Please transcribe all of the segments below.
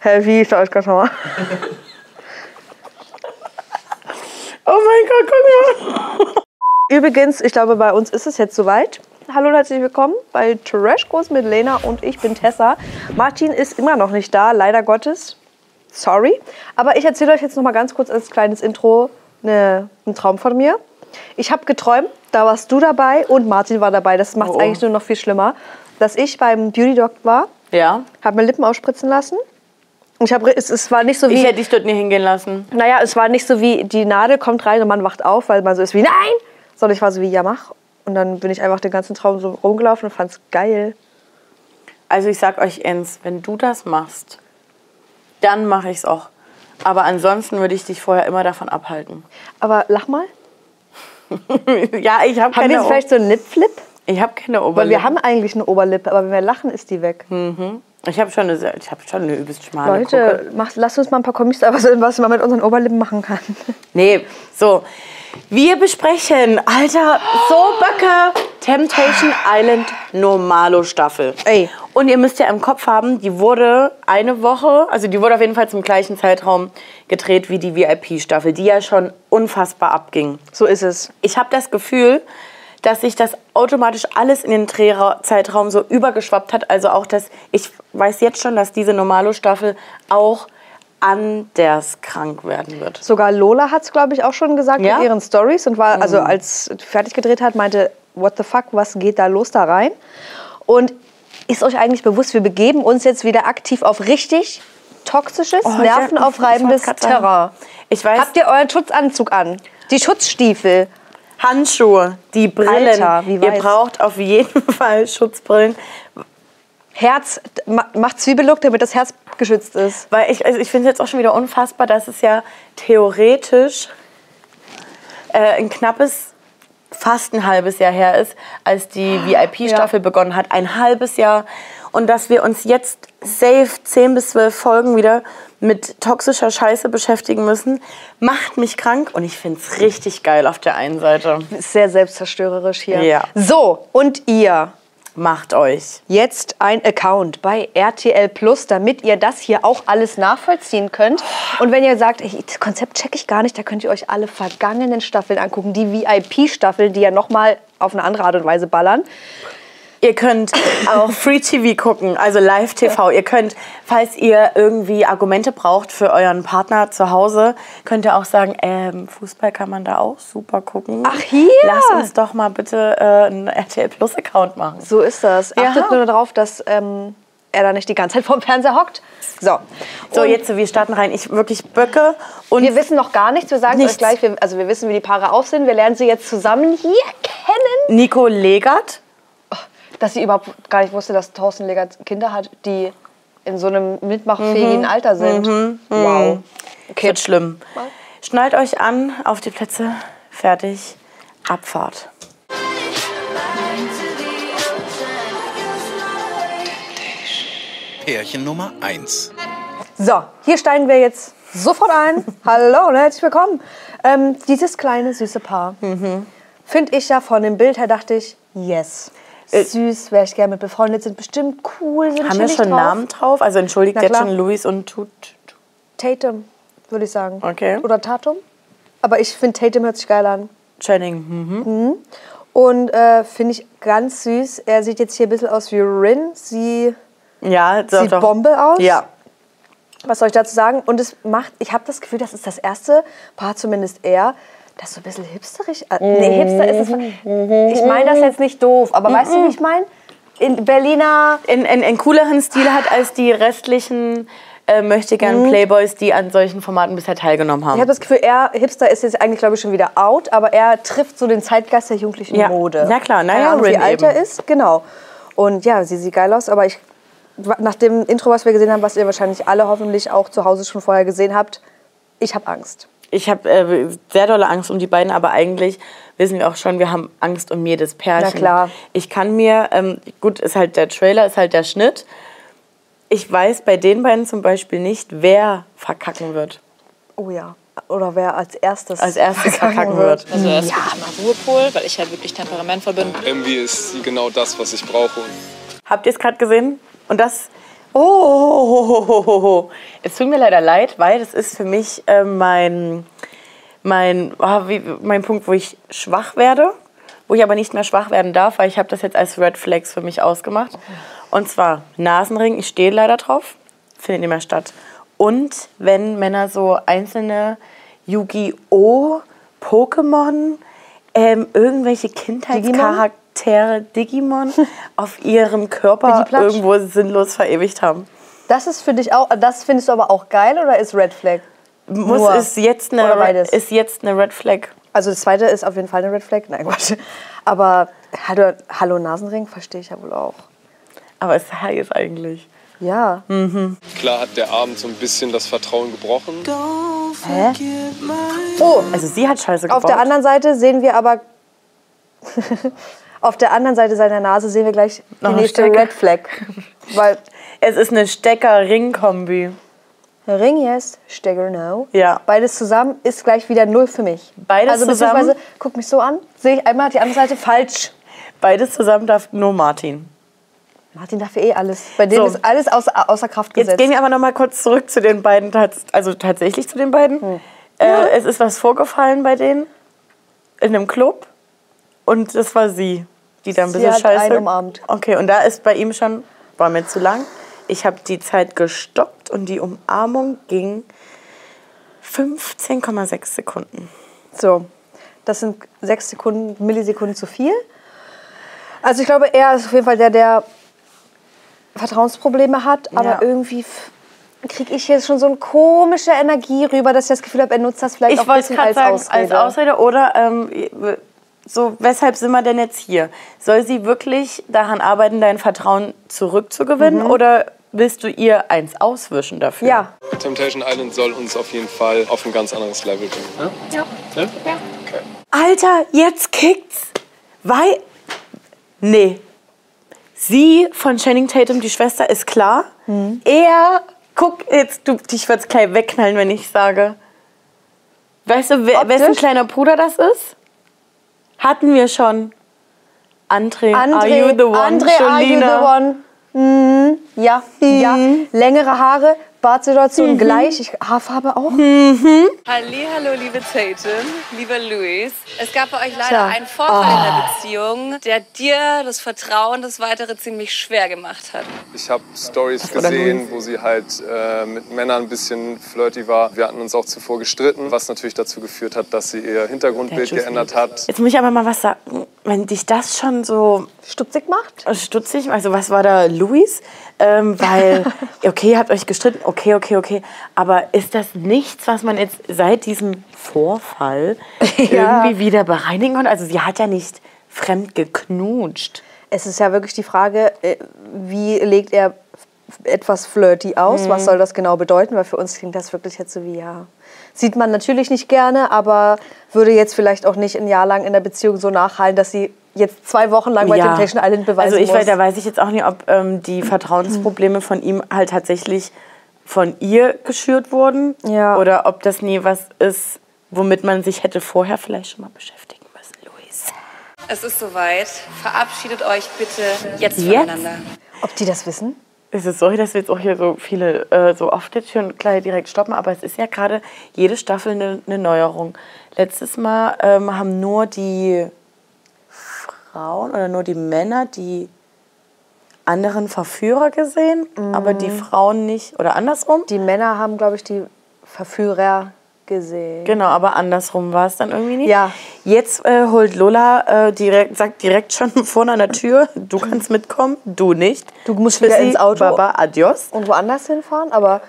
Hä, euch ganz normal. Oh mein Gott, guck mal. Übrigens, ich glaube, bei uns ist es jetzt soweit. Hallo und herzlich willkommen bei Trash Kurs mit Lena und ich bin Tessa. Martin ist immer noch nicht da, leider Gottes. Sorry. Aber ich erzähle euch jetzt noch mal ganz kurz als kleines Intro eine, einen Traum von mir. Ich habe geträumt, da warst du dabei und Martin war dabei. Das macht es Oh. eigentlich nur noch viel schlimmer. Dass ich beim Beauty Doc war, Ja, habe mir Lippen ausspritzen lassen. Ich hab, es, es war nicht so ich wie, hätte dich dort nie hingehen lassen. naja, es war nicht so wie, die Nadel kommt rein und man wacht auf, weil man so ist wie, nein! Sondern ich war so wie, ja, mach. Und dann bin ich einfach den ganzen Traum so rumgelaufen und fand's geil. Also ich sag euch eins, wenn du das machst, dann mache ich's auch. Aber ansonsten würde ich dich vorher immer davon abhalten. Aber lach mal. ja, ich habe Haben keine, wir jetzt vielleicht so einen Lip-Flip? ich hab keine Weil Oberlippe. wir haben eigentlich eine Oberlippe, aber wenn wir lachen, ist die weg. Ich habe schon, eine sehr- ich hab schon eine übelst schmale Leute, macht, lasst uns mal ein paar was, was man mit unseren Oberlippen machen kann. Nee, so. Wir besprechen, Alter, so Böcke, Temptation Island Normalo Staffel. Ey. Und ihr müsst ja im Kopf haben, die wurde eine Woche, also die wurde auf jeden Fall zum gleichen Zeitraum gedreht wie die VIP-Staffel, die ja schon unfassbar abging. So ist es. Ich habe das Gefühl, dass sich das automatisch alles in den Drehzeitraum so übergeschwappt hat. Also auch, dass ich weiß jetzt schon, dass diese Normalo-Staffel auch anders krank werden wird. Sogar Lola hat es, glaube ich, auch schon gesagt Ja? in ihren Stories und war, also als sie fertig gedreht hat, meinte, what the fuck, was geht da los da rein? Und ist euch eigentlich bewusst, wir begeben uns jetzt wieder aktiv auf richtig toxisches, Oh, nervenaufreibendes ich. Terrain. Ich weiß, Habt ihr euren Schutzanzug an? Die Schutzstiefel? Handschuhe, die Brillen. Alter, wie Ihr weiß. braucht auf jeden Fall Schutzbrillen. Herz, ma- macht Zwiebellook, damit das Herz geschützt ist. Weil ich, also ich finde es jetzt auch schon wieder unfassbar, dass es ja theoretisch äh, ein knappes, fast ein halbes Jahr her ist, als die VIP-Staffel begonnen hat. Ein halbes Jahr. Und dass wir uns jetzt safe 10 bis 12 Folgen wieder mit toxischer Scheiße beschäftigen müssen, macht mich krank. Und ich finde es richtig geil auf der einen Seite. Ist sehr selbstzerstörerisch hier. Ja. So, und ihr? Macht euch. jetzt ein Account bei RTL Plus, damit ihr das hier auch alles nachvollziehen könnt. Und wenn ihr sagt, ey, das Konzept checke ich gar nicht, da könnt ihr euch alle vergangenen Staffeln angucken. Die VIP-Staffeln, die ja nochmal auf eine andere Art und Weise ballern. Ihr könnt auch Free TV gucken, also Live TV. Ihr könnt, falls ihr irgendwie Argumente braucht für euren Partner zu Hause, könnt ihr auch sagen, ähm, Fußball kann man da auch super gucken. Ach, hier? Lass uns doch mal bitte äh, einen RTL Plus Account machen. So ist das. Ja. Achtet nur darauf, dass ähm, er da nicht die ganze Zeit vorm Fernseher hockt. So, So, Und jetzt, wir starten rein. Ich wirklich Böcke und Wir wissen noch gar nichts. Wir sagen Nichts. euch gleich. Wir, also wir wissen, wie die Paare aussehen. Wir lernen sie jetzt zusammen hier kennen. Nico Legert. Dass sie überhaupt gar nicht wusste, dass Thorsten Legert Kinder hat, die in so einem mitmachfähigen Alter sind. Wow. Okay. Wird schlimm. Schnallt euch an, auf die Plätze, fertig, Abfahrt. Pärchen Nummer 1. So, hier steigen wir jetzt sofort ein. Hallo und herzlich willkommen. Ähm, dieses kleine, süße Paar. Finde ich ja von dem Bild her, dachte ich, yes. Süß, wäre ich gerne mit befreundet, sind bestimmt cool, sind Haben wir schon drauf. Namen drauf? Also entschuldigt jetzt schon Luis und Tut. Tatum, würde ich sagen. Okay. Oder Tatum. Aber ich finde, Tatum hört sich geil an. Channing. Mhm. Und äh, finde ich ganz süß. Er sieht jetzt hier ein bisschen aus wie Rin. Sie Ja, sieht doch. Bombe aus. Ja. Was soll ich dazu sagen? Und es macht, ich habe das Gefühl, das ist das erste Paar, zumindest er, das so ein bisschen hipsterig. Äh, nee, hipster ist es. Ich meine das jetzt nicht doof, aber weißt du, wie ich meine? In Berliner. In, in, in cooleren Stil hat als die restlichen äh, möchte gern Playboys, die an solchen Formaten bisher teilgenommen haben. Ich habe das Gefühl, er, Hipster ist jetzt eigentlich, glaube ich, schon wieder out, aber er trifft so den Zeitgeist der jugendlichen Ja. Mode. Na klar, na Keine ja, Ahnung, wie alt er ist, genau. Und ja, sie sieht geil aus, aber ich, nach dem Intro, was wir gesehen haben, was ihr wahrscheinlich alle hoffentlich auch zu Hause schon vorher gesehen habt, ich habe Angst. Ich habe äh, sehr dolle Angst um die beiden, aber eigentlich wissen wir auch schon, wir haben Angst um jedes Pärchen. Na klar. Ich kann mir, ähm, gut, ist halt der Trailer, ist halt der Schnitt. Ich weiß bei den beiden zum Beispiel nicht, wer verkacken wird. Oh ja. Oder wer als erstes Als erstes verkacken wird. Also er ist wirklich mal Ruhepol, weil ich halt wirklich temperamentvoll bin. Irgendwie ist sie genau das, was ich brauche. Habt ihr es gerade gesehen? Und das, Oh, es tut mir leider leid, weil das ist für mich äh, mein, mein, ah, wie, mein Punkt, wo ich schwach werde, wo ich aber nicht mehr schwach werden darf, weil ich habe das jetzt als Red Flags für mich ausgemacht. Und zwar Nasenring, ich stehe leider drauf, findet nicht mehr statt. Und wenn Männer so einzelne Yu-Gi-Oh!, Pokémon, ähm, irgendwelche Kindheitscharaktere, Digimon, auf ihrem Körper irgendwo sinnlos verewigt haben. Das ist für dich auch, das findest du aber auch geil oder ist Red Flag? Muss Nur. ist jetzt eine beides? ist jetzt eine Red Flag. Also das zweite ist auf jeden Fall eine Red Flag. Nein, Quatsch. Aber Hallo, Hallo Nasenring verstehe ich ja wohl auch. Aber es ist heiß eigentlich. Ja. Klar hat der Abend so ein bisschen das Vertrauen gebrochen. Hä? Oh, Also sie hat Scheiße gebaut. auf der anderen Seite sehen wir aber. auf der anderen Seite seiner Nase sehen wir gleich die Noch eine nächste. Red Flag. Weil es ist eine Stecker-Ring-Kombi. Ring yes, Stecker no. Ja. Beides zusammen ist gleich wieder null für mich. Beides also zusammen? beziehungsweise, guck mich so an, sehe ich einmal die andere Seite falsch. Beides zusammen darf nur Martin. Martin darf eh alles. Bei dem So. ist alles außer, außer Kraft Jetzt gesetzt. gehen wir aber noch mal kurz zurück zu den beiden, also tatsächlich zu den beiden. Hm. Äh, es ist was vorgefallen bei denen in einem Club und das war sie, die dann ein bisschen hat scheiße. einen umarmt. Okay, und da ist bei ihm schon, war mir zu lang. Ich habe die Zeit gestoppt und die Umarmung ging 15,6 Sekunden. So, das sind sechs Sekunden, Millisekunden zu viel. Also ich glaube, er ist auf jeden Fall der, der Vertrauensprobleme hat, aber Ja. irgendwie kriege ich jetzt schon so eine komische Energie rüber, dass ich das Gefühl habe, er nutzt das vielleicht Ich auch ein bisschen als sagen, Ausrede. als Ausrede oder ähm, so, weshalb sind wir denn jetzt hier? Soll sie wirklich daran arbeiten, dein Vertrauen zurückzugewinnen oder willst du ihr eins auswischen dafür? Mhm. Ja, Temptation Island soll uns auf jeden Fall auf ein ganz anderes Level bringen. Ja? Ja. Okay. Alter, jetzt kickt's. Weil. Nee. Sie von Channing Tatum, die Schwester, ist klar. Mhm. Er. Guck, jetzt, du, dich wird's gleich wegknallen, wenn ich sage. Weißt du, wer, wessen kleiner Bruder das ist? Hatten wir schon. André, André, are you the one, André, are you the Jolina? one? Mhm. Ja, ja. Längere Haare, Bartsituation gleich, ich, Haarfarbe auch. Hallo, liebe Tatum, lieber Luis. Es gab bei euch leider Tja. einen Vorfall in der Beziehung, der dir das Vertrauen, das Weitere ziemlich schwer gemacht hat. Ich habe Stories gesehen, wo sie halt äh, mit Männern ein bisschen flirty war. Wir hatten uns auch zuvor gestritten, was natürlich dazu geführt hat, dass sie ihr Hintergrundbild Der geändert hat. Jetzt muss ich aber mal was sagen. Wenn dich das schon so Stutzig macht? stutzig, also was war da, Luis? Ähm, weil, okay, ihr habt euch gestritten, okay, okay, okay. Aber ist das nichts, was man jetzt seit diesem Vorfall Ja. irgendwie wieder bereinigen konnte? Also sie hat ja nicht fremd geknutscht. Es ist ja wirklich die Frage, äh, wie legt er etwas flirty aus? Mhm. Was soll das genau bedeuten? Weil für uns klingt das wirklich jetzt so wie, ja, sieht man natürlich nicht gerne, aber würde jetzt vielleicht auch nicht ein Jahr lang in der Beziehung so nachhallen, dass sie jetzt zwei Wochen lang bei Temptation Island beweisen Also ich muss. weiß, da weiß ich jetzt auch nicht, ob ähm, die Vertrauensprobleme von ihm halt tatsächlich von ihr geschürt wurden. Ja. Oder ob das nie was ist, womit man sich hätte vorher vielleicht schon mal beschäftigen müssen, Luis. Es ist soweit. Verabschiedet euch bitte jetzt Jetzt? voneinander. Ob die das wissen? Es ist sorry, dass wir jetzt auch hier so viele äh, so oft jetzt schon gleich direkt stoppen, aber es ist ja gerade jede Staffel eine ne Neuerung. Letztes Mal ähm, haben nur die Frauen oder nur die Männer die anderen Verführer gesehen, aber die Frauen nicht oder andersrum. Die Männer haben, glaube ich, die Verführer gesehen. Genau, aber andersrum war es dann irgendwie nicht. Ja. Jetzt äh, holt Lola äh, direkt, sagt direkt schon vorne an der Tür, du kannst mitkommen, du nicht. Du musst wieder ins Auto. Baba, adios. Und woanders hinfahren, aber,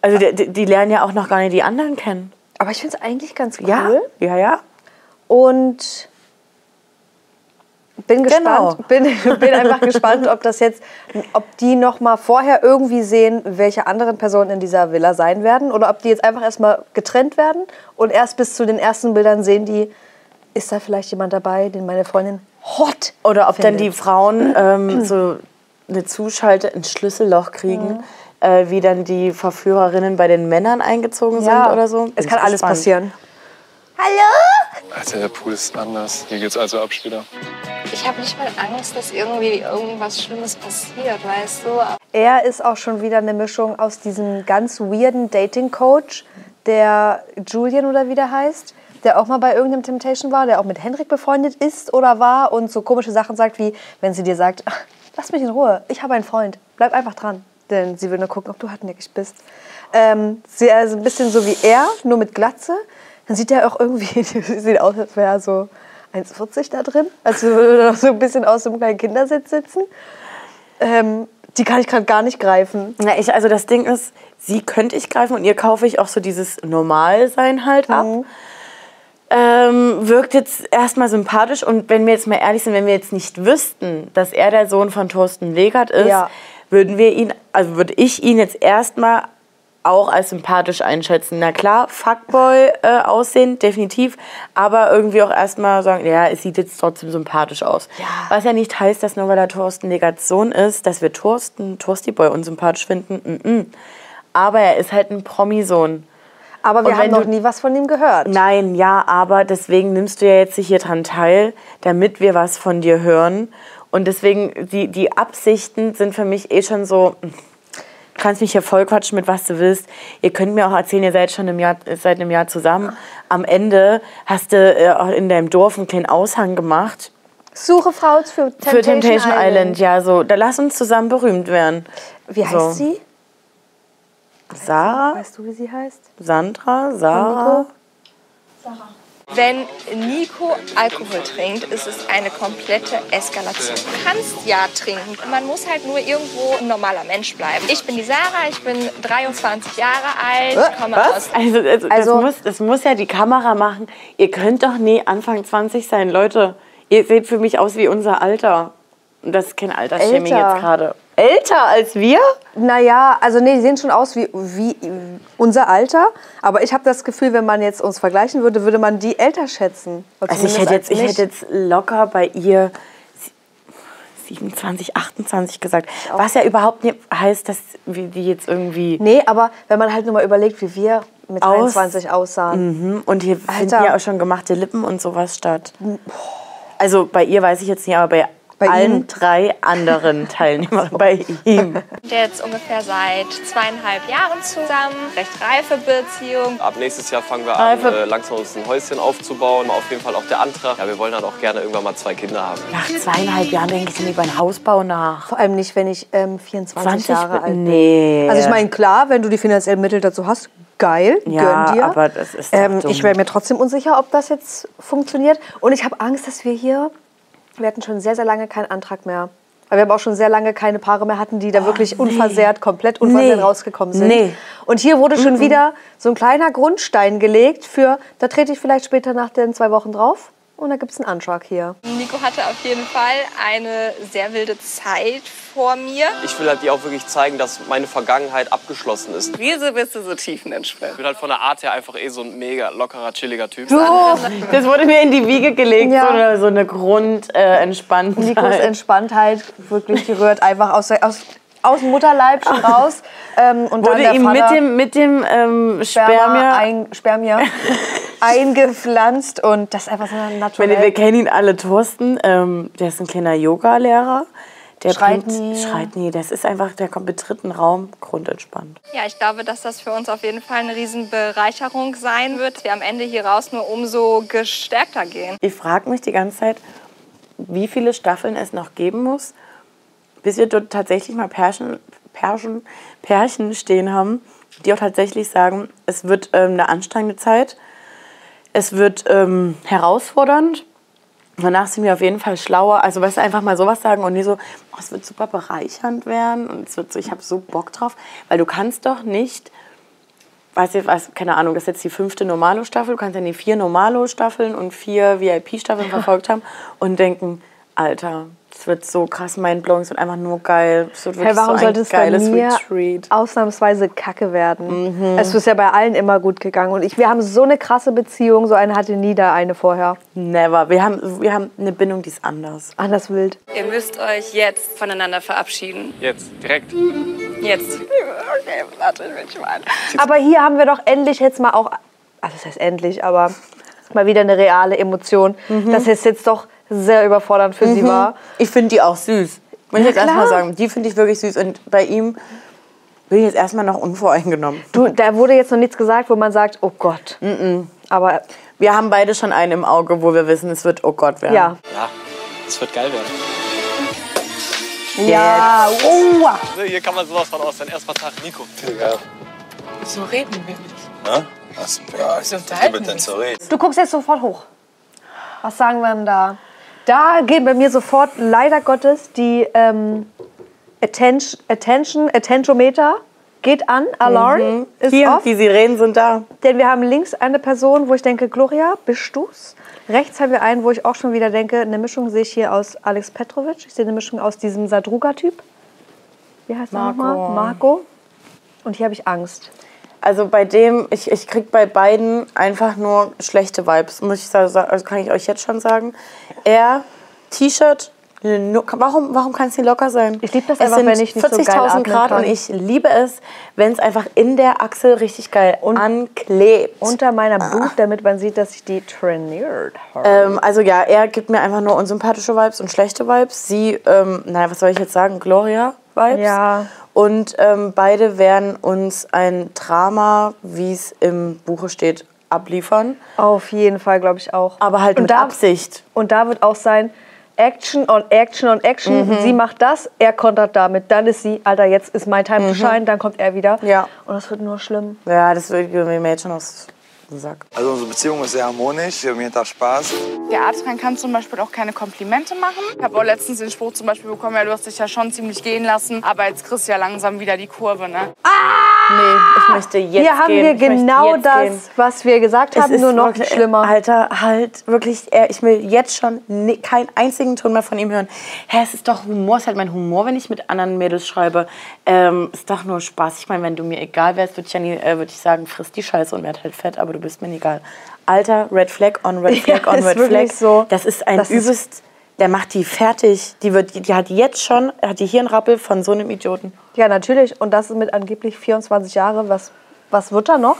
Also die, die, die lernen ja auch noch gar nicht die anderen kennen. aber ich finde es eigentlich ganz cool. Ja, ja, ja. Und bin Genau. gespannt, bin, bin einfach gespannt, ob das jetzt, ob die noch mal vorher irgendwie sehen, welche anderen Personen in dieser Villa sein werden, oder ob die jetzt einfach erstmal getrennt werden und erst bis zu den ersten Bildern sehen die, ist da vielleicht jemand dabei, den meine Freundin hot Oder ob dann die Frauen ähm, so eine Zuschalte ins Schlüsselloch kriegen, äh, wie dann die Verführerinnen bei den Männern eingezogen sind oder so. Es kann alles gespannt. Passieren. Alter, der Pool ist anders. Hier geht's also ab später. Ich habe nicht mal Angst, dass irgendwie irgendwas Schlimmes passiert, weißt du? Er ist auch schon wieder eine Mischung aus diesem ganz weirden Dating-Coach, der Julian oder wie der heißt, der auch mal bei irgendeinem Temptation war, der auch mit Henrik befreundet ist oder war und so komische Sachen sagt, wie wenn sie dir sagt, "Ach, lass mich in Ruhe, ich habe einen Freund, bleib einfach dran. Denn sie will nur gucken, ob du hartnäckig bist. Ähm, sie ist ein bisschen so wie er, nur mit Glatze. Dann sieht er auch irgendwie, sieht aus, als wäre er so 1,40 da drin. Also würde er noch so ein bisschen aus dem kleinen Kindersitz sitzen. Ähm, die kann ich gerade gar nicht greifen. Na, ich, also das Ding ist, sie könnte ich greifen und ihr kaufe ich auch so dieses Normalsein halt ab. Ähm, wirkt jetzt erstmal sympathisch und wenn wir jetzt mal ehrlich sind, wenn wir jetzt nicht wüssten, dass er der Sohn von Thorsten Legert ist, Ja. würden wir ihn, also würde ich ihn jetzt erstmal auch als sympathisch einschätzen. Na klar, Fuckboy äh, aussehen, definitiv, aber irgendwie auch erstmal sagen, ja, es sieht jetzt trotzdem sympathisch aus. Was ja nicht heißt, dass nur weil er Thorsten Legerts Sohn ist, dass wir Thorsten, Tosti Boy unsympathisch finden. Mm -mm. Aber er ist halt ein Promi-Sohn. Aber wir haben noch nie was von ihm gehört. Nein, ja, aber deswegen nimmst du ja jetzt hier dran teil, damit wir was von dir hören. Und deswegen, die, die Absichten sind für mich eh schon so, du kannst mich hier voll quatschen mit was du willst. Ihr könnt mir auch erzählen, ihr seid schon im Jahr, seit einem Jahr zusammen. Am Ende hast du äh, auch in deinem Dorf einen kleinen Aushang gemacht. Suche Frau für Temptation, Für Temptation Island. ja, so. Da lass uns zusammen berühmt werden. Wie heißt So. sie? Sarah, Weißt du, wie sie heißt? Sandra, Sarah. Wenn Nico Alkohol trinkt, ist es eine komplette Eskalation. Du kannst ja trinken. Man muss halt nur irgendwo ein normaler Mensch bleiben. Ich bin die Sarah, ich bin 23 Jahre alt, komme aus Also, also, Also- das, muss, das muss ja die Kamera machen. Ihr könnt doch nie Anfang 20 sein. Leute, ihr seht für mich aus wie unser Alter. Und das ist kein Altersshaming Älter. jetzt gerade. Älter als wir? Naja, also nee, die sehen schon aus wie, wie unser Alter. Aber ich habe das Gefühl, wenn man jetzt uns vergleichen würde, würde man die älter schätzen. Also ich hätte, jetzt, ich hätte jetzt locker bei ihr 27, 28 gesagt. Was ja überhaupt nicht heißt, dass wir die jetzt irgendwie... Nee, aber wenn man halt nur mal überlegt, wie wir mit Aus- 23 aussahen. Mhm. Und hier finden Alter. ja auch schon gemachte Lippen und sowas statt. Also bei ihr weiß ich jetzt nicht, aber bei, Bei allen ihm? drei anderen Teilnehmern, bei ihm. jetzt ungefähr seit zweieinhalb Jahren zusammen. Recht reife Beziehung. Ab nächstes Jahr fangen wir an, Reife- äh, langsam uns ein Häuschen aufzubauen. Auf jeden Fall auch der Antrag. Ja, wir wollen dann auch gerne irgendwann mal zwei Kinder haben. Nach zweieinhalb Jahren denke ich dann über einen Hausbau nach. Vor allem nicht, wenn ich ähm, 24 20 Jahre alt bin. Nee. Also ich meine, klar, wenn du die finanziellen Mittel dazu hast, geil, Ja, gönn dir. aber das ist ähm. Ich wäre mir trotzdem unsicher, ob das jetzt funktioniert. Und ich habe Angst, dass wir hier, wir hatten schon sehr, sehr lange keinen Antrag mehr. Weil wir haben auch schon sehr lange keine Paare mehr hatten, die da wirklich unversehrt, komplett unversehrt Nee. rausgekommen sind. Nee. Und hier wurde schon wieder so ein kleiner Grundstein gelegt für, da trete ich vielleicht später nach den zwei Wochen drauf und da gibt es einen Antrag hier. Nico hatte auf jeden Fall eine sehr wilde Zeit vor mir. Ich will halt dir auch wirklich zeigen, dass meine Vergangenheit abgeschlossen ist. Wieso bist du so tiefenentspannt? Ich bin halt von der Art her einfach eh so ein mega lockerer, chilliger Typ. Das wurde mir in die Wiege gelegt, Ja. so eine, so eine Grundentspanntheit. Nikos Entspanntheit, wirklich, die rührt einfach aus, aus, aus dem Mutterleib schon raus. Ähm, und dann wurde der ihm mit dem, mit dem ähm, Sperma, Spermia... ein, Spermia eingepflanzt und das ist einfach so ein Wenn, naturell. wir kennen ihn alle, Thorsten, ähm, der ist ein kleiner Yoga-Lehrer. Der Schreit bringt, nie. Schreit nie. Das ist einfach, der kommt mit dritten Raum, grundentspannt. Ja, ich glaube, dass das für uns auf jeden Fall eine Riesenbereicherung sein wird. Wir am Ende hier raus nur umso gestärkter gehen. Ich frage mich die ganze Zeit, wie viele Staffeln es noch geben muss, bis wir dort tatsächlich mal Pärchen, Pärchen, Pärchen stehen haben, die auch tatsächlich sagen, es wird ähm, eine anstrengende Zeit, es wird ähm, herausfordernd. Danach sind wir auf jeden Fall schlauer. Also, weißt du, einfach mal sowas sagen und nie so, oh, es wird super bereichernd werden und es wird so, ich habe so Bock drauf. Weil du kannst doch nicht, weiß ich, weiß, keine Ahnung, das ist jetzt die fünfte Normalo-Staffel, du kannst ja die vier Normalo-Staffeln und vier VIP-Staffeln verfolgt haben und denken, Alter, es wird so krass mindblowing, es wird einfach nur geil. Es wird Hey, warum so sollte es bei geiles mir Retreat. ausnahmsweise kacke werden? Mhm. Es ist ja bei allen immer gut gegangen. Und ich, wir haben so eine krasse Beziehung, so eine hatte nie da eine vorher. Never. Wir haben, wir haben eine Bindung, die ist anders. Anders wild. Ihr müsst euch jetzt voneinander verabschieden. Jetzt, direkt. Jetzt. Okay, warte, ich bin gespannt. Aber hier haben wir doch endlich jetzt mal auch, also das heißt endlich, aber mal wieder eine reale Emotion. Mhm. Das ist jetzt doch sehr überfordernd für sie war. Ich finde die auch süß. Muss ich jetzt erstmal sagen, die finde ich wirklich süß. Und bei ihm bin ich jetzt erstmal noch unvoreingenommen. Du, da wurde jetzt noch nichts gesagt, wo man sagt, oh Gott. Aber Wir haben beide schon einen im Auge, wo wir wissen, es wird oh Gott werden. ja. Ja, es wird geil werden. Ja, oh. Hier kann man sowas von aus. Dein erster Tag, Nico. So reden wir nicht. Ne? Was, ja, So ich unterhalten zu reden. Du guckst jetzt sofort hoch. Was sagen wir denn da? Da geht bei mir sofort, leider Gottes, die ähm, Attention, Attention, Attentometer geht an. Alarm ist Hier, off. die Sirenen sind da. Denn wir haben links eine Person, wo ich denke, Gloria, bist du's? Rechts haben wir einen, wo ich auch schon wieder denke, eine Mischung sehe ich hier aus Alex Petrovic. Ich sehe eine Mischung aus diesem Sadruga-Typ. Wie heißt er Marco. nochmal? Marco. Und hier habe ich Angst. Also bei dem, ich, ich krieg bei beiden einfach nur schlechte Vibes, muss ich sagen, also kann ich euch jetzt schon sagen. Er, T-Shirt, warum, warum kann es nicht locker sein? Ich lieb das es einfach, sind wenn ich nicht so geil 40.000 atmen Grad kann. und ich liebe es, wenn es einfach in der Achsel richtig geil anklebt. Unter meiner Boot, damit man sieht, dass ich die trainiert habe. Ähm, also ja, er gibt mir einfach nur unsympathische Vibes und schlechte Vibes. Sie, ähm, naja, was soll ich jetzt sagen? Gloria-Vibes. Ja. Und ähm, beide werden uns ein Drama, wie es im Buche steht, abliefern. Auf jeden Fall, glaube ich auch. Aber halt und mit da, Absicht. Und da wird auch sein, Action on Action on Action. Mhm. Sie macht das, er kontert damit. Dann ist sie, Alter, jetzt ist mein Time to shine, dann kommt er wieder. Mhm. Ja. Und das wird nur schlimm. Ja, das wird mir jetzt schon aus Sack. Also unsere Beziehung ist sehr harmonisch, wir haben jeden Tag Spaß. Der Adrian kann zum Beispiel auch keine Komplimente machen. Ich habe auch letztens den Spruch zum Beispiel bekommen, ja, du hast dich ja schon ziemlich gehen lassen, aber jetzt kriegst du ja langsam wieder die Kurve, ne? Nee, ich möchte jetzt Hier haben gehen. wir genau das, gehen. was wir gesagt Es haben, ist nur noch wirklich- schlimmer. Alter, halt, wirklich, er- ich will jetzt schon keinen einzigen Ton mehr von ihm hören. Hä, es ist doch Humor, es ist halt mein Humor, wenn ich mit anderen Mädels schreibe. Ähm, ist doch nur Spaß. Ich meine, wenn du mir egal wärst, würde ich, ja nie, äh, würd ich sagen, friss die Scheiße und werd halt fett, aber du bist mir egal. Alter, Red Flag on Red Flag Ja, on ist Red Flag. so. Das ist ein Das ist- übelst, der macht die fertig. Die, wird, die hat jetzt schon, hat die hier einen Rappel von so einem Idioten. Ja, natürlich. Und das ist mit angeblich 24 Jahre. Was, was wird da noch?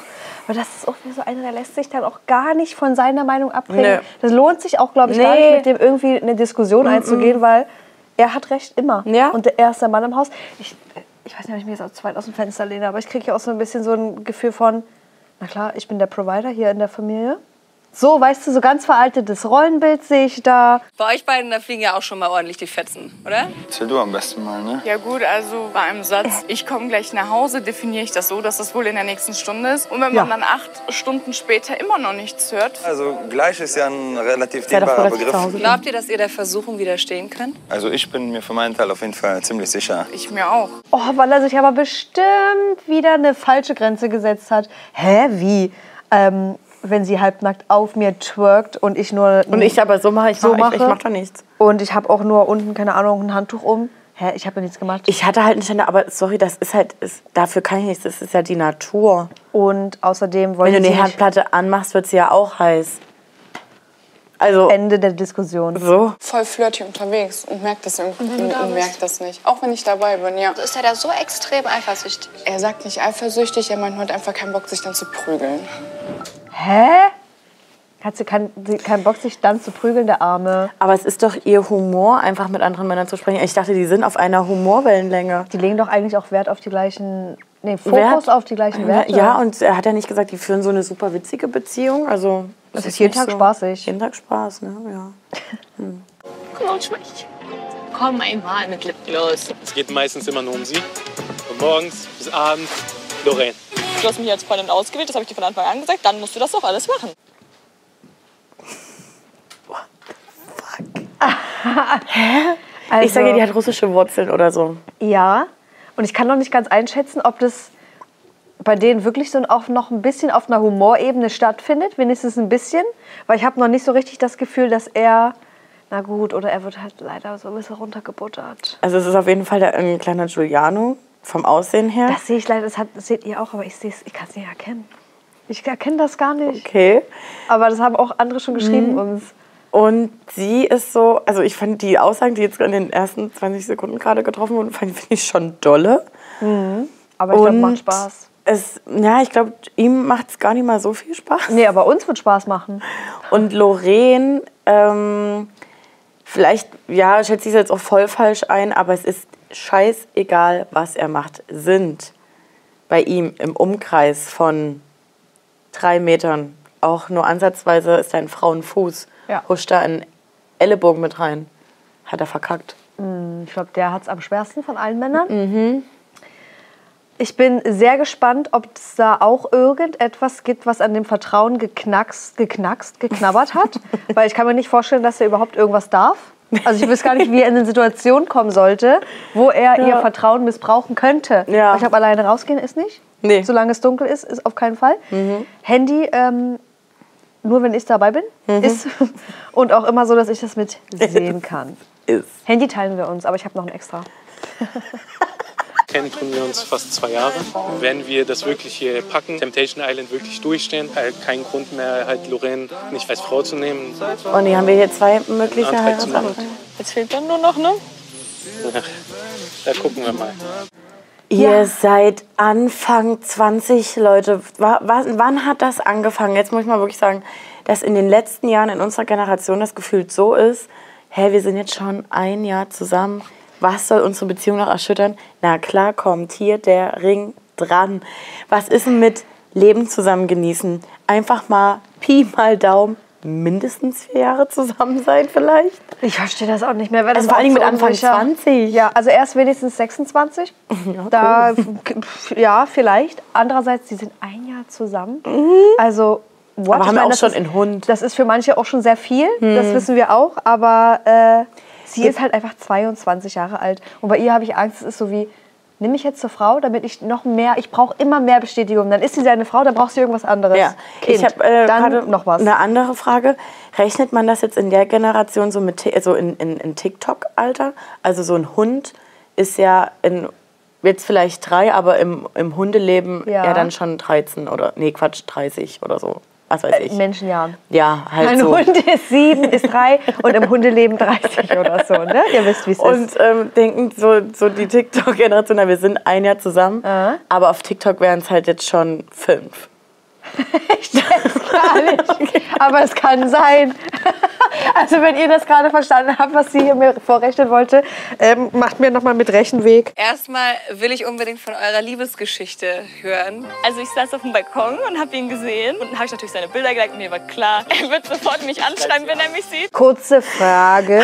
Aber das ist auch so einer, der lässt sich dann auch gar nicht von seiner Meinung abbringen. Nö. Das lohnt sich auch, glaube ich, gar Nee. nicht, mit dem irgendwie eine Diskussion einzugehen, weil er hat recht immer. Ja. Und er ist der Mann im Haus. Ich, ich weiß nicht, ob ich mir jetzt auch zu weit aus dem Fenster lehne, aber ich kriege ja auch so ein bisschen so ein Gefühl von, na klar, ich bin der Provider hier in der Familie. So, weißt du, so ganz veraltetes Rollenbild sehe ich da. Bei euch beiden, da fliegen ja auch schon mal ordentlich die Fetzen, oder? Erzähl du am besten mal, ne? Ja gut, also bei einem Satz, ich komme gleich nach Hause, definiere ich das so, dass das wohl in der nächsten Stunde ist. Und wenn man Ja. dann acht Stunden später immer noch nichts hört, Also gleich ist ja ein relativ froh, dehnbarer Begriff. Glaubt ihr, dass ihr der Versuchung widerstehen könnt? Also ich bin mir für meinen Teil auf jeden Fall ziemlich sicher. ich mir auch. Oh, weil er sich aber bestimmt wieder eine falsche Grenze gesetzt hat. Hä, wie? Ähm, wenn sie halbnackt auf mir twerkt und ich nur... Und ich aber so mache, ich, So mach, ich, ich mache? mach da nichts. Und ich habe auch nur unten, keine Ahnung, ein Handtuch um. Hä, ich habe ja nichts gemacht. Ich hatte halt einen Ständer, aber sorry, das ist halt, ist, dafür kann ich nichts, das ist ja die Natur. und außerdem Wenn wollte du sie eine nicht Herdplatte anmachst, wird sie ja auch heiß. Also, Ende der Diskussion. so. Voll flirty unterwegs und merkt das irgendwie und merkt das nicht. Auch wenn ich dabei bin, ja. Ist er da so extrem eifersüchtig? Er sagt nicht eifersüchtig, er meint, man hat einfach keinen Bock, sich dann zu prügeln. Hä? Hat sie keinen kein Bock, sich dann zu prügeln, der Arme? Aber es ist doch ihr Humor, einfach mit anderen Männern zu sprechen. Ich dachte, die sind auf einer Humorwellenlänge. Die legen doch eigentlich auch Wert auf die gleichen... Nee, Fokus Wert- auf die gleichen Werte. Ja, und er hat ja nicht gesagt, die führen so eine super witzige Beziehung. Also, Das ist jeden nicht Tag spaßig. Jeden Tag Spaß, ne? Ja. Komm einmal mit Lipgloss. Es geht meistens immer nur um sie. Von morgens bis abends. Lorraine. Du hast mich als Freundin ausgewählt, das habe ich dir von Anfang an gesagt. Dann musst du das doch alles machen. Also, Ich sage, die hat russische Wurzeln oder so. Ja. Und ich kann noch nicht ganz einschätzen, ob das bei denen wirklich so auch noch ein bisschen auf einer Humorebene stattfindet, wenigstens ein bisschen. Weil ich habe noch nicht so richtig das Gefühl, dass er, na gut, oder er wird halt leider so ein bisschen runtergebuttert. Also, es ist auf jeden Fall der, ein kleiner Giuliano vom Aussehen her. Das sehe ich leider, das, hat, das seht ihr auch, aber ich, ich kann es nicht erkennen. Ich erkenne das gar nicht. Okay. Aber das haben auch andere schon geschrieben uns. Und sie ist so, also ich fand die Aussagen, die jetzt in den ersten 20 Sekunden gerade getroffen wurden, finde ich schon dolle. Aber ich glaube, macht Spaß. Es, ja, ich glaube, ihm macht es gar nicht mal so viel Spaß. Nee, aber uns wird Spaß machen. Und Lorraine, ähm, Vielleicht, ja, schätze ich es jetzt auch voll falsch ein, aber es ist scheißegal, was er macht. Sind bei ihm im Umkreis von drei Metern auch nur ansatzweise ist ein Frauenfuß, Ja. huscht da einen Ellenbogen mit rein. Hat er verkackt. Ich glaube, der hat es am schwersten von allen Männern. Ich bin sehr gespannt, ob es da auch irgendetwas gibt, was an dem Vertrauen geknackst, geknackst, geknabbert hat. Weil ich kann mir nicht vorstellen, dass er überhaupt irgendwas darf. Also ich weiß gar nicht, wie er in eine Situation kommen sollte, wo er ihr Vertrauen missbrauchen könnte. Ja. Ich glaube, alleine rausgehen ist nicht. Nee. Solange es dunkel ist, ist auf keinen Fall. Handy, ähm, nur wenn ich dabei bin, ist. Und auch immer so, dass ich das mit sehen kann. Ist. Handy teilen wir uns, aber ich habe noch ein extra. Kennen tun wir uns fast zwei Jahre. Wenn wir das wirklich hier packen, Temptation Island wirklich durchstehen, halt keinen Grund mehr, halt Lorraine nicht als Frau zu nehmen. Und hier haben wir hier zwei mögliche. Heiratsanträge. Jetzt fehlt dann nur noch, ne? Da gucken wir mal. Ihr seid Anfang 20, Leute. Wa- wa- Wann hat das angefangen? Jetzt muss ich mal wirklich sagen, dass in den letzten Jahren in unserer Generation das gefühlt so ist, hä, wir sind jetzt schon ein Jahr zusammen. Was soll unsere Beziehung noch erschüttern? Na klar kommt hier der Ring dran. Was ist denn mit Leben zusammen genießen? Einfach mal Pi mal Daumen, mindestens vier Jahre zusammen sein vielleicht? Ich verstehe das auch nicht mehr. Weil Also das vor allem macht mit so Anfang unsicher. 20. Ja, also erst wenigstens 26. da, ja, vielleicht. Andererseits, die sind ein Jahr zusammen. Also, what? Mhm. Aber Ich haben wir meine, auch das schon ist, einen Hund. Das ist für manche auch schon sehr viel. Das Mhm. wissen wir auch. Aber äh, sie ist halt einfach 22 Jahre alt. Und bei ihr habe ich Angst, es ist so wie, nimm mich jetzt zur Frau, damit ich noch mehr, ich brauche immer mehr Bestätigung. Dann ist sie seine Frau, dann braucht sie irgendwas anderes. Ja, Kind. ich habe äh, dann noch was. Eine andere Frage. Rechnet man das jetzt in der Generation so mit also in, in, in TikTok-Alter? Also so ein Hund ist ja in, jetzt vielleicht drei, aber im, im Hundeleben Ja. ja. dann schon 13 oder, nee, Quatsch, 30 oder so. Was weiß ich. Menschenjahren. ja, halt Mein so. Hund ist sieben, ist drei und im Hundeleben 30 oder so, ne? Ihr wisst, wie es ist. Und ähm, denken so, so die TikTok-Generation, wir sind ein Jahr zusammen, aber auf TikTok wären es halt jetzt schon fünf. Gar nicht. Aber es kann sein. Also wenn ihr das gerade verstanden habt, was sie hier mir vorrechnen wollte, ähm, macht mir nochmal mit Rechenweg. Erstmal will ich unbedingt von eurer Liebesgeschichte hören. Also ich saß auf dem Balkon und habe ihn gesehen. Und dann habe ich natürlich seine Bilder geliked und mir war klar, er wird sofort mich anschreiben, wenn er mich sieht. Kurze Frage.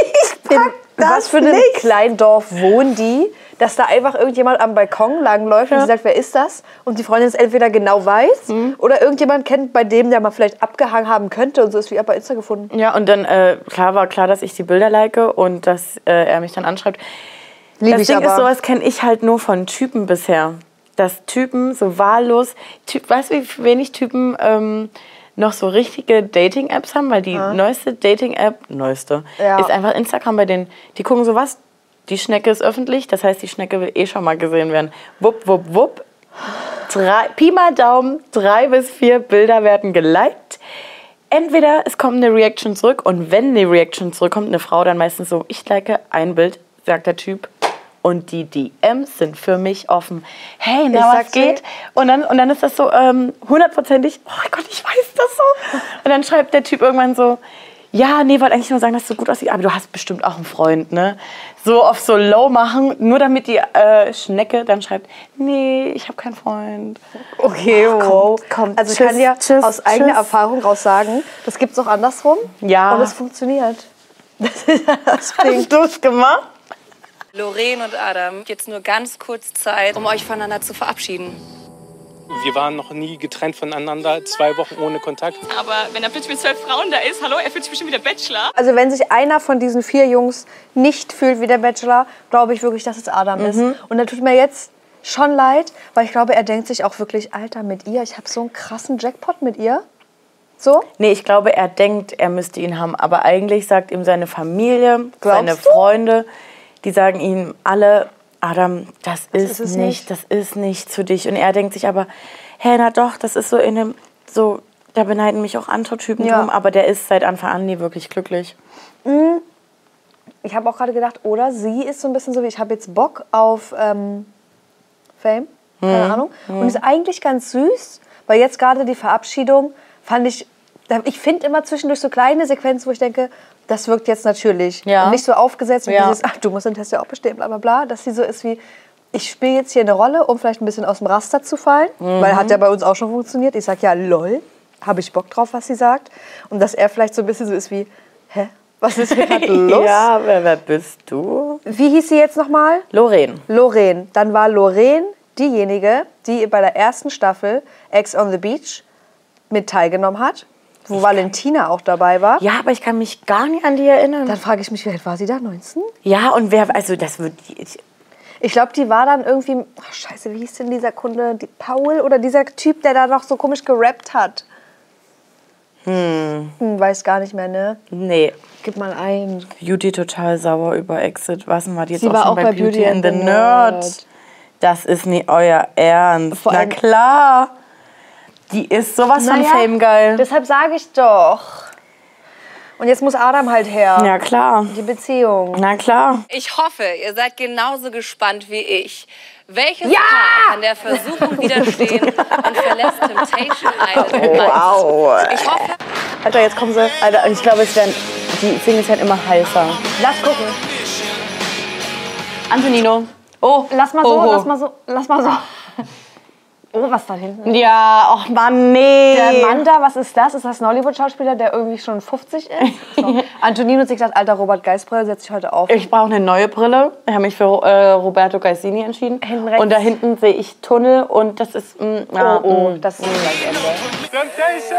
In was für einem Kleindorf wohnen die, dass da einfach irgendjemand am Balkon langläuft und sie sagt, wer ist das? Und die Freundin es entweder genau weiß oder irgendjemand kennt, bei dem der mal vielleicht abgehangen haben könnte und so ist wie er bei Insta gefunden. Ja, und dann äh, klar war klar, dass ich die Bilder like und dass äh, er mich dann anschreibt. Lieb das ich Ding aber. ist, sowas kenne ich halt nur von Typen bisher. Dass Typen so wahllos, typ, weißt du, wie wenig Typen ähm, noch so richtige Dating-Apps haben? Weil die neueste Dating-App, neueste, Ja. ist einfach Instagram bei denen. Die gucken so was, die Schnecke ist öffentlich, das heißt, die Schnecke will eh schon mal gesehen werden. Wupp, wupp, wupp. Drei, Pi mal Daumen, drei bis vier Bilder werden geliked. Entweder es kommt eine Reaction zurück und wenn eine Reaction zurückkommt, eine Frau dann meistens so, ich like ein Bild, sagt der Typ. Und die DMs sind für mich offen. Hey, na, was geht? Und dann, und dann ist das so ähm, hundertprozentig, oh Gott, ich weiß das so. Und dann schreibt der Typ irgendwann so, ja, nee, wollte eigentlich nur sagen, dass du gut aussiehst, aber du hast bestimmt auch einen Freund, ne? So auf so low machen, nur damit die äh, Schnecke dann schreibt, nee, ich habe keinen Freund. Okay, wow. komm, also ich tschüss, kann ja tschüss, aus eigener tschüss. Erfahrung raus sagen, das gibt es auch andersrum. Ja. Und es funktioniert. Das ist das Ding. Hast du es gemacht? Lorraine und Adam, jetzt nur ganz kurz Zeit, um euch voneinander zu verabschieden. Wir waren noch nie getrennt voneinander, zwei Wochen ohne Kontakt. Aber wenn da plötzlich mit zwölf Frauen da ist, hallo, er fühlt sich bestimmt wie der Bachelor. Also wenn sich einer von diesen vier Jungs nicht fühlt wie der Bachelor, glaube ich wirklich, dass es Adam ist. Und er tut mir jetzt schon leid, weil ich glaube, er denkt sich auch wirklich, Alter, mit ihr, ich habe so einen krassen Jackpot mit ihr. So? Nee, ich glaube, er denkt, er müsste ihn haben. Aber eigentlich sagt ihm seine Familie, Glaubst seine du? Freunde, die sagen ihm alle, Adam, das, ist, ist es nicht, nicht. das ist nicht für dich. Und er denkt sich aber, hä, na doch, das ist so in einem, so, da beneiden mich auch andere Typen Ja. drum, aber der ist seit Anfang an nie wirklich glücklich. Ich habe auch gerade gedacht, oder sie ist so ein bisschen so wie, ich habe jetzt Bock auf ähm, Fame, keine Ahnung. Und ist eigentlich ganz süß, weil jetzt gerade die Verabschiedung fand ich ich finde immer zwischendurch so kleine Sequenzen, wo ich denke, das wirkt jetzt natürlich. Ja. Und nicht so aufgesetzt wie Ja. dieses, ach, du musst den Test ja auch bestehen, bla bla bla. Dass sie so ist wie, ich spiele jetzt hier eine Rolle, um vielleicht ein bisschen aus dem Raster zu fallen. Mhm. Weil hat ja bei uns auch schon funktioniert. Ich sag ja, lol, habe ich Bock drauf, was sie sagt. Und dass er vielleicht so ein bisschen so ist wie, hä, was ist hier gerade los? Ja, wer, wer bist du? Wie hieß sie jetzt nochmal? Lorraine. Lorraine. Dann war Lorraine diejenige, die bei der ersten Staffel Ex on the Beach mit teilgenommen hat, wo Valentina auch dabei war. Ja, aber ich kann mich gar nicht an die erinnern. Dann frage ich mich, wie alt war sie da? 19? ja, und wer, also das wird, ich, Ich glaube, die war dann irgendwie. Ach, scheiße, wie hieß denn dieser Kunde? Die Paul oder dieser Typ, der da noch so komisch gerappt hat? Hm. Weiß gar nicht mehr, ne? nee. Gib mal ein. Beauty total sauer über Exit. Was denn war die jetzt Sie auch war auch bei, bei Beauty, Beauty and the and the Nerd? Nerd. Das ist nicht euer Ernst. Vor Na klar. Die ist sowas von Naja, Fame geil. Deshalb sage ich doch. Und jetzt muss Adam halt her. Ja, klar. Die Beziehung. Na klar. Ich hoffe, ihr seid genauso gespannt wie ich. Welches Paar kann der Versuchung widerstehen und verlässt Temptation Island? Wow. Ich hoffe, Alter, jetzt kommen sie. Alter, ich glaube, es werden, die Singles werden immer heißer. Lass gucken. Antonino. Oh, Lass mal so, Oho. lass mal so, lass mal so. Oh, was da hinten? Ja, ach Mann, nee. Der Mann da, was ist das? Ist das ein Hollywood-Schauspieler, der irgendwie schon 50 ist? So. Antonino hat sich gesagt, alter Robert Geisbrille setzt sich heute auf. Ich brauche eine neue Brille. Ich habe mich für äh, Roberto Gaisini entschieden. Hinten rechts. Und da hinten sehe ich Tunnel und das ist. Mm, ja, oh, oh, mm. das ist gleich Ende. Temptation,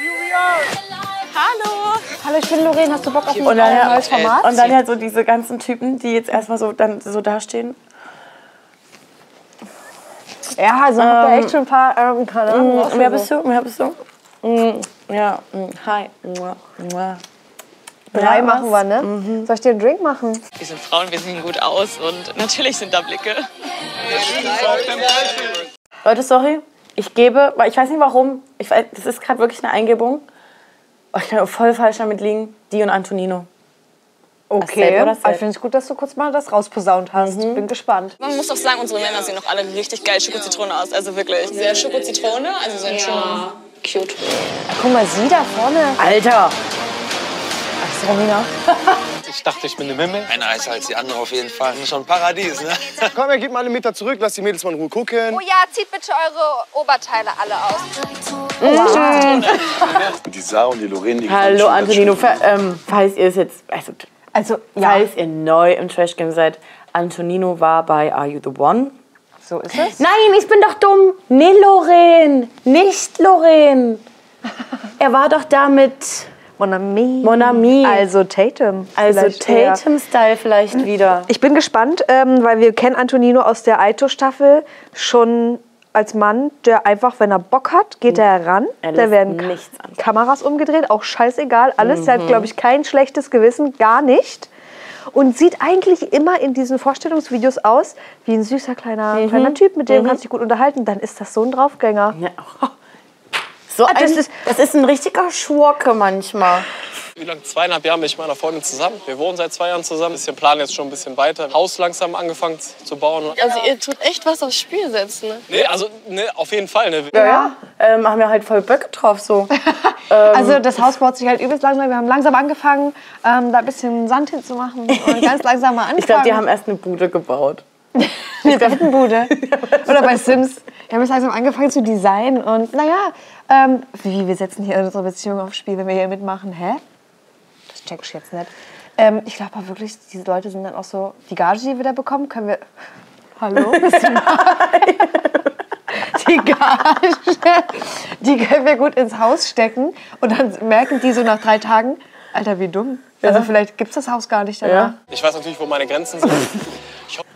here we are. Hallo. Hallo, ich bin Lorraine. Hast du Bock auf ein Und dann, neues Format? und dann halt so diese ganzen Typen, die jetzt erstmal so, dann so dastehen. Ja, also habt ihr echt schon ein paar, ähm, keine Ahnung, Mm, wer bist du? Wer bist du? Mm, ja, mm, hi. Mua, mua. Drei Ja, machen was? wir, ne? Soll ich dir einen Drink machen? Wir sind Frauen, wir sehen gut aus und natürlich sind da Blicke. Leute, sorry. Ich gebe, weil ich weiß nicht warum. Ich weiß, das ist gerade wirklich eine Eingebung. Oh, ich kann auch voll falsch damit liegen. Die und Antonino. Okay, Selb? ich finde es gut, dass du kurz mal das rausposaunt hast. Bin gespannt. Man muss auch sagen, unsere Männer sehen noch alle richtig geil Schoko-Zitrone aus. Also wirklich. Sehr Schoko-Zitrone, also sind schon cute. Guck mal, sie da vorne. Alter! Ach so, Romina. Ich dachte, ich bin im Himmel. Einer ist als die andere auf jeden Fall. Das ist schon ein Paradies, ne? Komm, gibt mal einen Meter zurück, lass die Mädels mal in Ruhe gucken. Oh ja, zieht bitte eure Oberteile alle aus. Die Sarah und die Lorraine, die Hallo Antonino, ähm, falls ihr es jetzt, also, Also, ja, falls ihr neu im Trash Game seid, Antonino war bei Are You the One? so ist es. Nein, ich bin doch dumm. Nee, Lorraine, nicht Lorraine. Er war doch da mit, Mon ami. Also Tatum. also. Tatum-Style vielleicht wieder. Ich bin gespannt, ähm, weil wir kennen Antonino aus der Aito-Staffel schon als Mann, der einfach, wenn er Bock hat, geht er heran. Er da werden. Kameras umgedreht, auch scheißegal, alles. Er hat, glaube ich, kein schlechtes Gewissen, gar nicht. Und sieht eigentlich immer in diesen Vorstellungsvideos aus wie ein süßer kleiner, kleiner Typ, mit dem kannst du dich gut unterhalten. Dann ist das so ein Draufgänger. Ja. So ein, das ist- ist, das ist ein richtiger Schurke manchmal. Wie lange? Zweieinhalb Jahre bin ich mit meiner Freundin zusammen. Wir wohnen seit zwei Jahren zusammen. Bisschen planen jetzt schon ein bisschen weiter. Haus langsam angegangen zu bauen. Also ihr tut echt was aufs Spiel setzen, ne? Nee, also ne, auf jeden Fall. Ne. Ja, ja. Ähm, haben wir halt voll Böcke drauf so. Also das Haus baut sich halt übelst langsam. Wir haben langsam angefangen, ähm, da ein bisschen Sand hinzumachen und ganz langsam mal anfangen. Ich glaube, die haben erst eine Bude gebaut. eine Bettenbude. Oder bei Sims. Wir haben jetzt langsam angefangen zu designen und naja, ähm, wie, wir setzen hier unsere Beziehung aufs Spiel, wenn wir hier mitmachen. Hä? Das check ich jetzt nicht. Ähm, ich glaube aber wirklich, diese Leute sind dann auch so, die Gage, die wir da bekommen, können wir... Hallo? Bist du die Gage, die können wir gut ins Haus stecken und dann merken die so nach drei Tagen, Alter, wie dumm. Also vielleicht gibt es das Haus gar nicht danach. Ja. Ich weiß natürlich, wo meine Grenzen sind.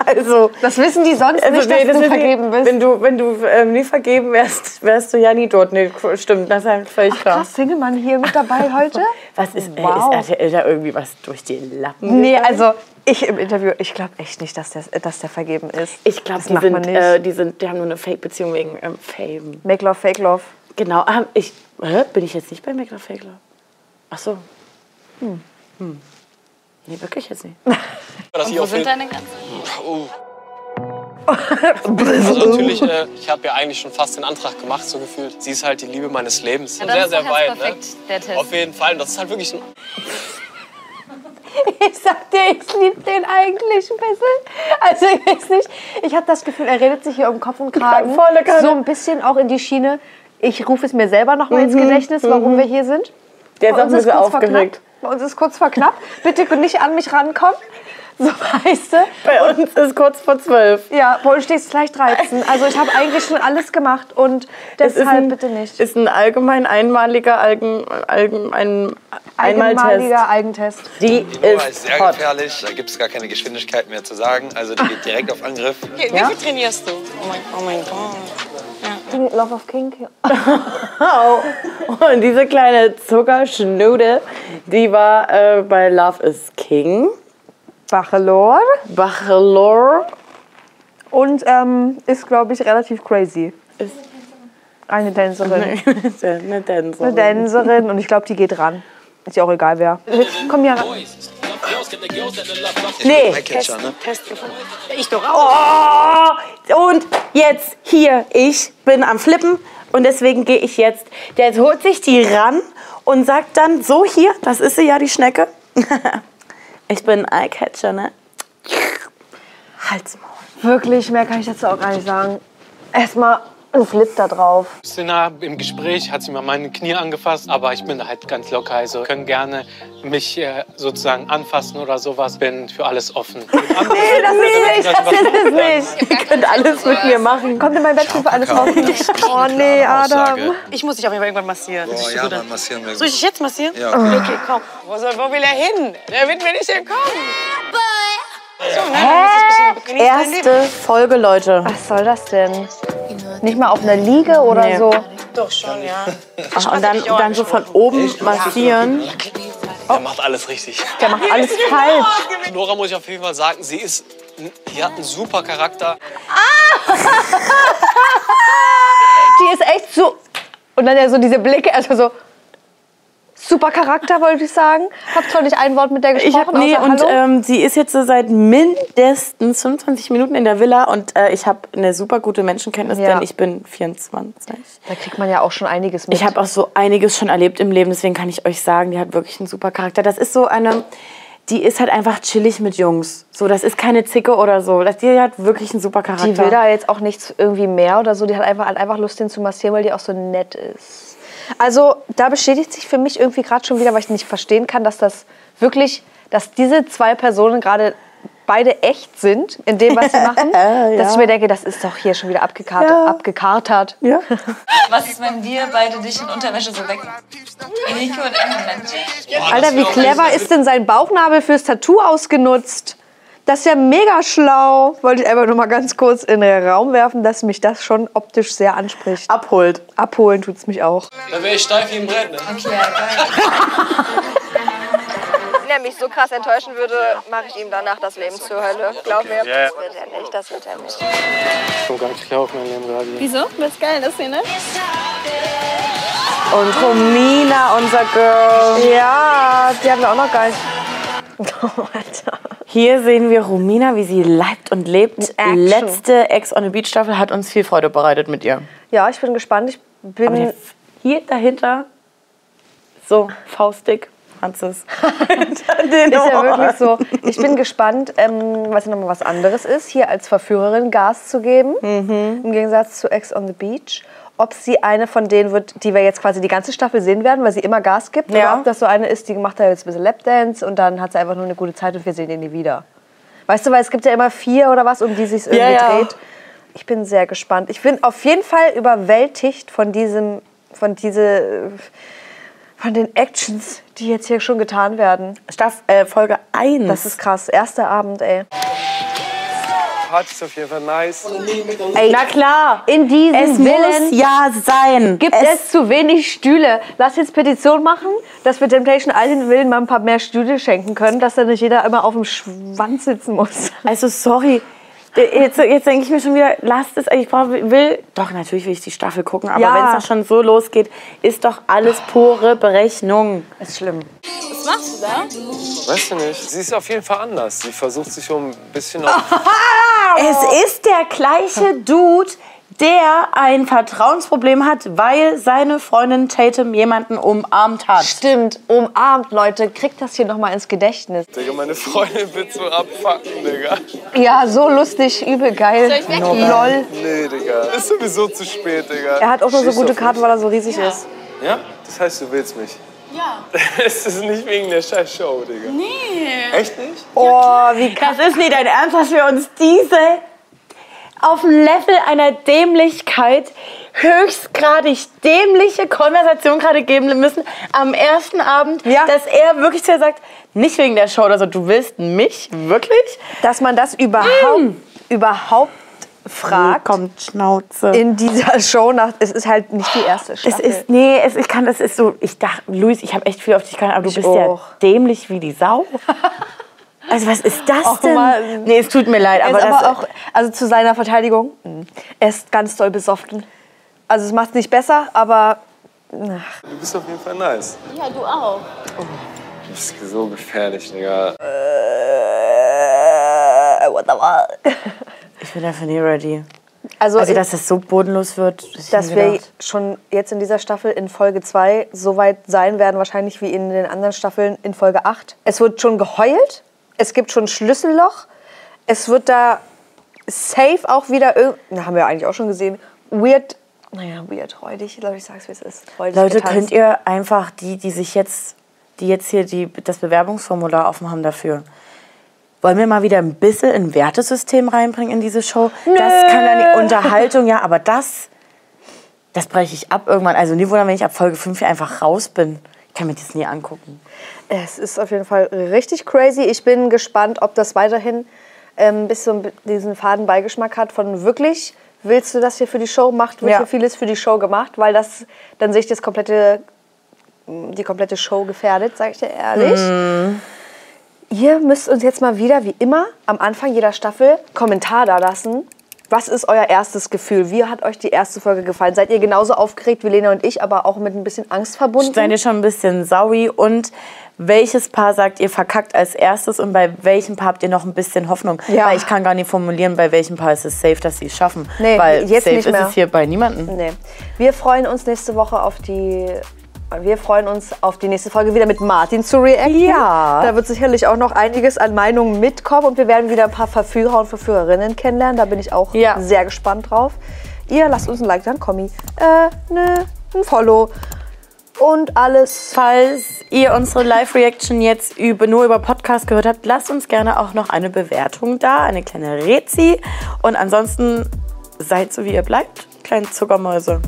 Also, Das wissen die sonst also nicht, dass nee, das du vergeben bist. Wenn du, wenn du ähm, nie vergeben wärst, wärst du ja nie dort. Nee, stimmt, das ist halt völlig klar. Krass, Single-Mann hier mit dabei heute? Was ist, Wow. äh, ist RTL da irgendwie was durch die Lappen? Nee, gegangen? also ich im Interview, ich glaube echt nicht, dass der, dass der vergeben ist. Ich glaube, das die, macht man sind, nicht. äh, die, sind, die haben nur eine Fake-Beziehung wegen ähm, Fame. Make Love, Fake Love. Genau, ähm, ich, hä? bin ich jetzt nicht bei Make Love Fake Love? Ach so. Hm. Hm. Nee, wirklich jetzt nicht. Dass ich Wo sind deine Grenzen? Oh. Also natürlich, äh, ich habe ja eigentlich schon fast den Antrag gemacht, so gefühlt. Sie ist halt die Liebe meines Lebens. Ja, sehr, sehr weit. jetzt perfekt, ne? der Test. Auf jeden Fall. Und das ist halt wirklich ein Ich sag dir, ich liebe den eigentlich ein bisschen. Also ich weiß nicht, ich habe das Gefühl, er redet sich hier um Kopf und Kragen. Volle Kanne. So ein bisschen auch in die Schiene. Ich rufe es mir selber noch mal ins Mhm, Gedächtnis, warum mhm. wir hier sind. Der ist Bei auch uns ein bisschen aufgeregt. knapp. Bei uns ist kurz vor knapp. Bitte nicht an mich rankommen. So weißt du. Bei uns ist kurz vor zwölf. Ja, bei uns steht es gleich 13. Also ich habe eigentlich schon alles gemacht und deshalb ein, bitte nicht. Ist ein allgemein einmaliger Algen, Algen, ein Einmaltest. Einmaliger Eigentest. Die ist ist sehr hot. gefährlich. Da gibt es gar keine Geschwindigkeit mehr zu sagen. Also die geht direkt auf Angriff. Wie, wie viel trainierst du? Oh mein, oh mein Gott. Love of King. Oh. Und diese kleine Zuckerschnude, die war äh, bei Love is King. Bachelor. Bachelor. Und ähm, ist, glaube ich, relativ crazy. Ist eine Tänzerin. eine Tänzerin. Eine Tänzerin und ich glaube, die geht ran. Ist ja auch egal wer. Komm hier ran. Nee. Ne? Ich doch auch. Oh, und jetzt hier, ich bin am Flippen und deswegen gehe ich jetzt. Der holt sich die ran und sagt dann, so hier, das ist sie ja, die Schnecke. ich bin Eyecatcher, ne? Halsmaul. Wirklich, mehr kann ich dazu auch gar nicht sagen. Erstmal ein Flip da drauf. Nah im Gespräch hat sie mal meine Knie angefasst, aber ich bin halt ganz locker. Also können gerne mich äh, sozusagen anfassen oder sowas. Bin für alles offen. Nee, das ist nicht, das ist es nicht. Ihr könnt alles mit mir machen. Kommt in mein Bett für alles raus. Oh nee, Adam. Ich muss dich auf jeden Fall irgendwann massieren. Boah, ja. Mann, massieren wir Soll ich dich jetzt massieren? Ja. Okay, komm. Wo, soll, wo will er hin? Der wird mir nicht entkommen. So, ne? Hä? dann ist es ein bisschen- genieß dein Leben. Erste Folge, Leute. Was soll das denn? Nicht mal auf einer Liege oder Nee. so? Doch schon, ja. Ach, und dann, dann so von oben massieren. Der macht alles richtig. Der macht alles falsch. Nora muss ich auf jeden Fall sagen, sie ist, die hat einen super Charakter. Die ist echt so. Und dann ja so diese Blicke, also so. Super Charakter, wollte ich sagen. Hab zwar nicht ein Wort mit der gesprochen, Ich hab, nee, und ähm, sie ist jetzt so seit mindestens 25 Minuten in der Villa und äh, ich habe eine super gute Menschenkenntnis, Ja. denn ich bin 24. da kriegt man ja auch schon einiges mit. Ich habe auch so einiges schon erlebt im Leben, deswegen kann ich euch sagen, die hat wirklich einen super Charakter. Das ist so eine, die ist halt einfach chillig mit Jungs. So, das ist keine Zicke oder so. Das, die hat wirklich einen super Charakter. Die will da jetzt auch nichts irgendwie mehr oder so. Die hat einfach, hat einfach Lust, den zu massieren, weil die auch so nett ist. Also da bestätigt sich für mich irgendwie gerade schon wieder, weil ich nicht verstehen kann, dass das wirklich, dass diese zwei Personen gerade beide echt sind in dem, was sie machen. Dass ich mir denke, das ist doch hier schon wieder abgekartet. Ja. abgekartet. Ja. Was ist, wenn wir beide dich in Unterwäsche so weg... Nico und England. Alter, wie clever ist denn sein Bauchnabel fürs Tattoo ausgenutzt? Das ist ja mega schlau. Wollte ich einfach nur mal ganz kurz in den Raum werfen, dass mich das schon optisch sehr anspricht. Abholt. Abholen tut's mich auch. Da wäre ich steif wie ein Brett. Ne? Wenn er mich so krass enttäuschen würde, mache ich ihm danach das Leben zur Hölle. Glaub mir, ja. das wird er nicht, das wird er nicht. So ganz klar auf mein Leben gerade. Wieso? Das ist geil, das hier, ne? Und Romina, unser Girl. Ja, die haben wir auch noch gar nicht. Oh, Alter. Hier sehen wir Romina, wie sie leibt und lebt. Action. Letzte Ex on the Beach Staffel hat uns viel Freude bereitet mit ihr. Ja, ich bin gespannt. Ich bin. Hier dahinter, so faustdick, Franzis. Hinter den ist ja wirklich so. Ich bin gespannt, ähm, was nochmal was anderes ist, hier als Verführerin Gas zu geben. Im Gegensatz zu Ex on the Beach. Ob sie eine von denen wird, die wir jetzt quasi die ganze Staffel sehen werden, weil sie immer Gas gibt. Ja. Oder ob das so eine ist, die macht da jetzt ein bisschen Lapdance und dann hat sie einfach nur eine gute Zeit und wir sehen ihn nie wieder. Weißt du, weil es gibt ja immer vier oder was, um die sich irgendwie Ja, ja. dreht. Ich bin sehr gespannt. Ich bin auf jeden Fall überwältigt von diesem, von diese, von den Actions, die jetzt hier schon getan werden. Staff, äh, Folge 1. Das ist krass. Erster Abend, ey. Party ist auf jeden Fall nice. ey Na klar. in diesem Es Villen muss ja sein. gibt es, zu wenig Stühle. Lass jetzt Petition machen, dass wir Temptation Island Villen mal ein paar mehr Stühle schenken können, dass da nicht jeder immer auf dem Schwanz sitzen muss. Also sorry. Jetzt, jetzt denke ich mir schon wieder, lasst es, ich brauch, will, doch natürlich will ich die Staffel gucken, aber Ja. wenn es doch schon so losgeht, ist doch alles pure Berechnung. Ist schlimm. Was machst du da? Weißt du nicht? Sie ist auf jeden Fall anders. Sie versucht sich um ein bisschen auf. Es ist der gleiche Dude, der ein Vertrauensproblem hat, weil seine Freundin Tatum jemanden umarmt hat. Stimmt, umarmt, Leute. Kriegt das hier noch mal ins Gedächtnis. Digga, meine Freundin wird so abfucken, Digga. Ja, so lustig, übel geil. Soll ich weggehen? Lol. Nee, Digga. Ist sowieso zu spät, Digga. Er hat auch nur so gute Karten, weil er so riesig ist. mich. Ja? Das heißt, du willst mich. Ja. Es ist nicht wegen der scheiß Show, Digga. Nee. Echt nicht? Oh, wie krass. Das ist nicht dein Ernst, dass wir uns diese auf dem Level einer Dämlichkeit höchstgradig dämliche Konversation gerade geben müssen am ersten Abend, Ja. dass er wirklich zu ihr sagt, nicht wegen der Show oder so, du willst mich wirklich? Dass man das überhaupt, überhaupt fragt kommt Schnauze. in dieser Show. Nach, es ist halt nicht die erste Es Staffel. ist, nee, es, ich kann, das ist so, ich dachte, Luis, ich habe echt viel auf dich gehalten, aber du Ich bist ja auch. dämlich wie die Sau. Also was ist das Och, denn? Mann. Nee, es tut mir leid, er aber ist das aber auch, also zu seiner Verteidigung, er ist ganz doll besoffen. Also es macht es nicht besser, aber Du bist auf jeden Fall nice. Ja, du auch. Du bist so gefährlich, Digga. äh, what the fuck? ich bin dafür nie ready. Also, Also, dass das so bodenlos wird, ich dass wir schon jetzt in dieser Staffel in Folge 2 so weit sein werden, wahrscheinlich wie in den anderen Staffeln in Folge 8. Es wird schon geheult, es gibt schon Schlüsselloch, es wird da safe auch wieder, na, haben wir eigentlich auch schon gesehen, weird, naja, weird, räudig, glaube ich, sag's wie es ist. Räudig Leute, getanzt. könnt ihr einfach die, die sich jetzt, die jetzt hier die, das Bewerbungsformular offen haben dafür, wollen wir mal wieder ein bisschen ein Wertesystem reinbringen in diese Show? Das kann dann die Unterhaltung, ja, aber das, das breche ich ab irgendwann. Also nie wundern, wenn ich ab Folge 5 hier einfach raus bin. Ich kann mir das nie angucken. Es ist auf jeden Fall richtig crazy. Ich bin gespannt, ob das weiterhin ähm, bis so diesen faden Beigeschmack hat von wirklich, willst du das hier für die Show? Macht, wird Ja. hier vieles für die Show gemacht, weil das dann sich das komplette, die komplette Show gefährdet, sage ich dir ehrlich. Ihr müsst uns jetzt mal wieder, wie immer, am Anfang jeder Staffel Kommentar da lassen. Was ist euer erstes Gefühl? Wie hat euch die erste Folge gefallen? Seid ihr genauso aufgeregt wie Lena und ich, aber auch mit ein bisschen Angst verbunden? Seid ihr schon ein bisschen saui und welches Paar sagt ihr verkackt als erstes und bei welchem Paar habt ihr noch ein bisschen Hoffnung? Ja. Weil ich kann gar nicht formulieren, bei welchem Paar ist es safe, dass sie es schaffen. Nee, Weil jetzt safe nicht ist mehr. es hier bei niemandem. Nee. Wir freuen uns nächste Woche auf die. Wir freuen uns auf die nächste Folge wieder mit Martin zu reacten. Ja. Da wird sicherlich auch noch einiges an Meinungen mitkommen und wir werden wieder ein paar Verführer und Verführerinnen kennenlernen. Da bin ich auch Ja. sehr gespannt drauf. Ihr lasst uns ein Like, dann Kommi, äh, ne, ein Follow und alles. Falls ihr unsere Live-Reaction jetzt über, nur über Podcast gehört habt, lasst uns gerne auch noch eine Bewertung da, eine kleine Rezi. Und ansonsten seid so, wie ihr bleibt. Kleine Zuckermäuse.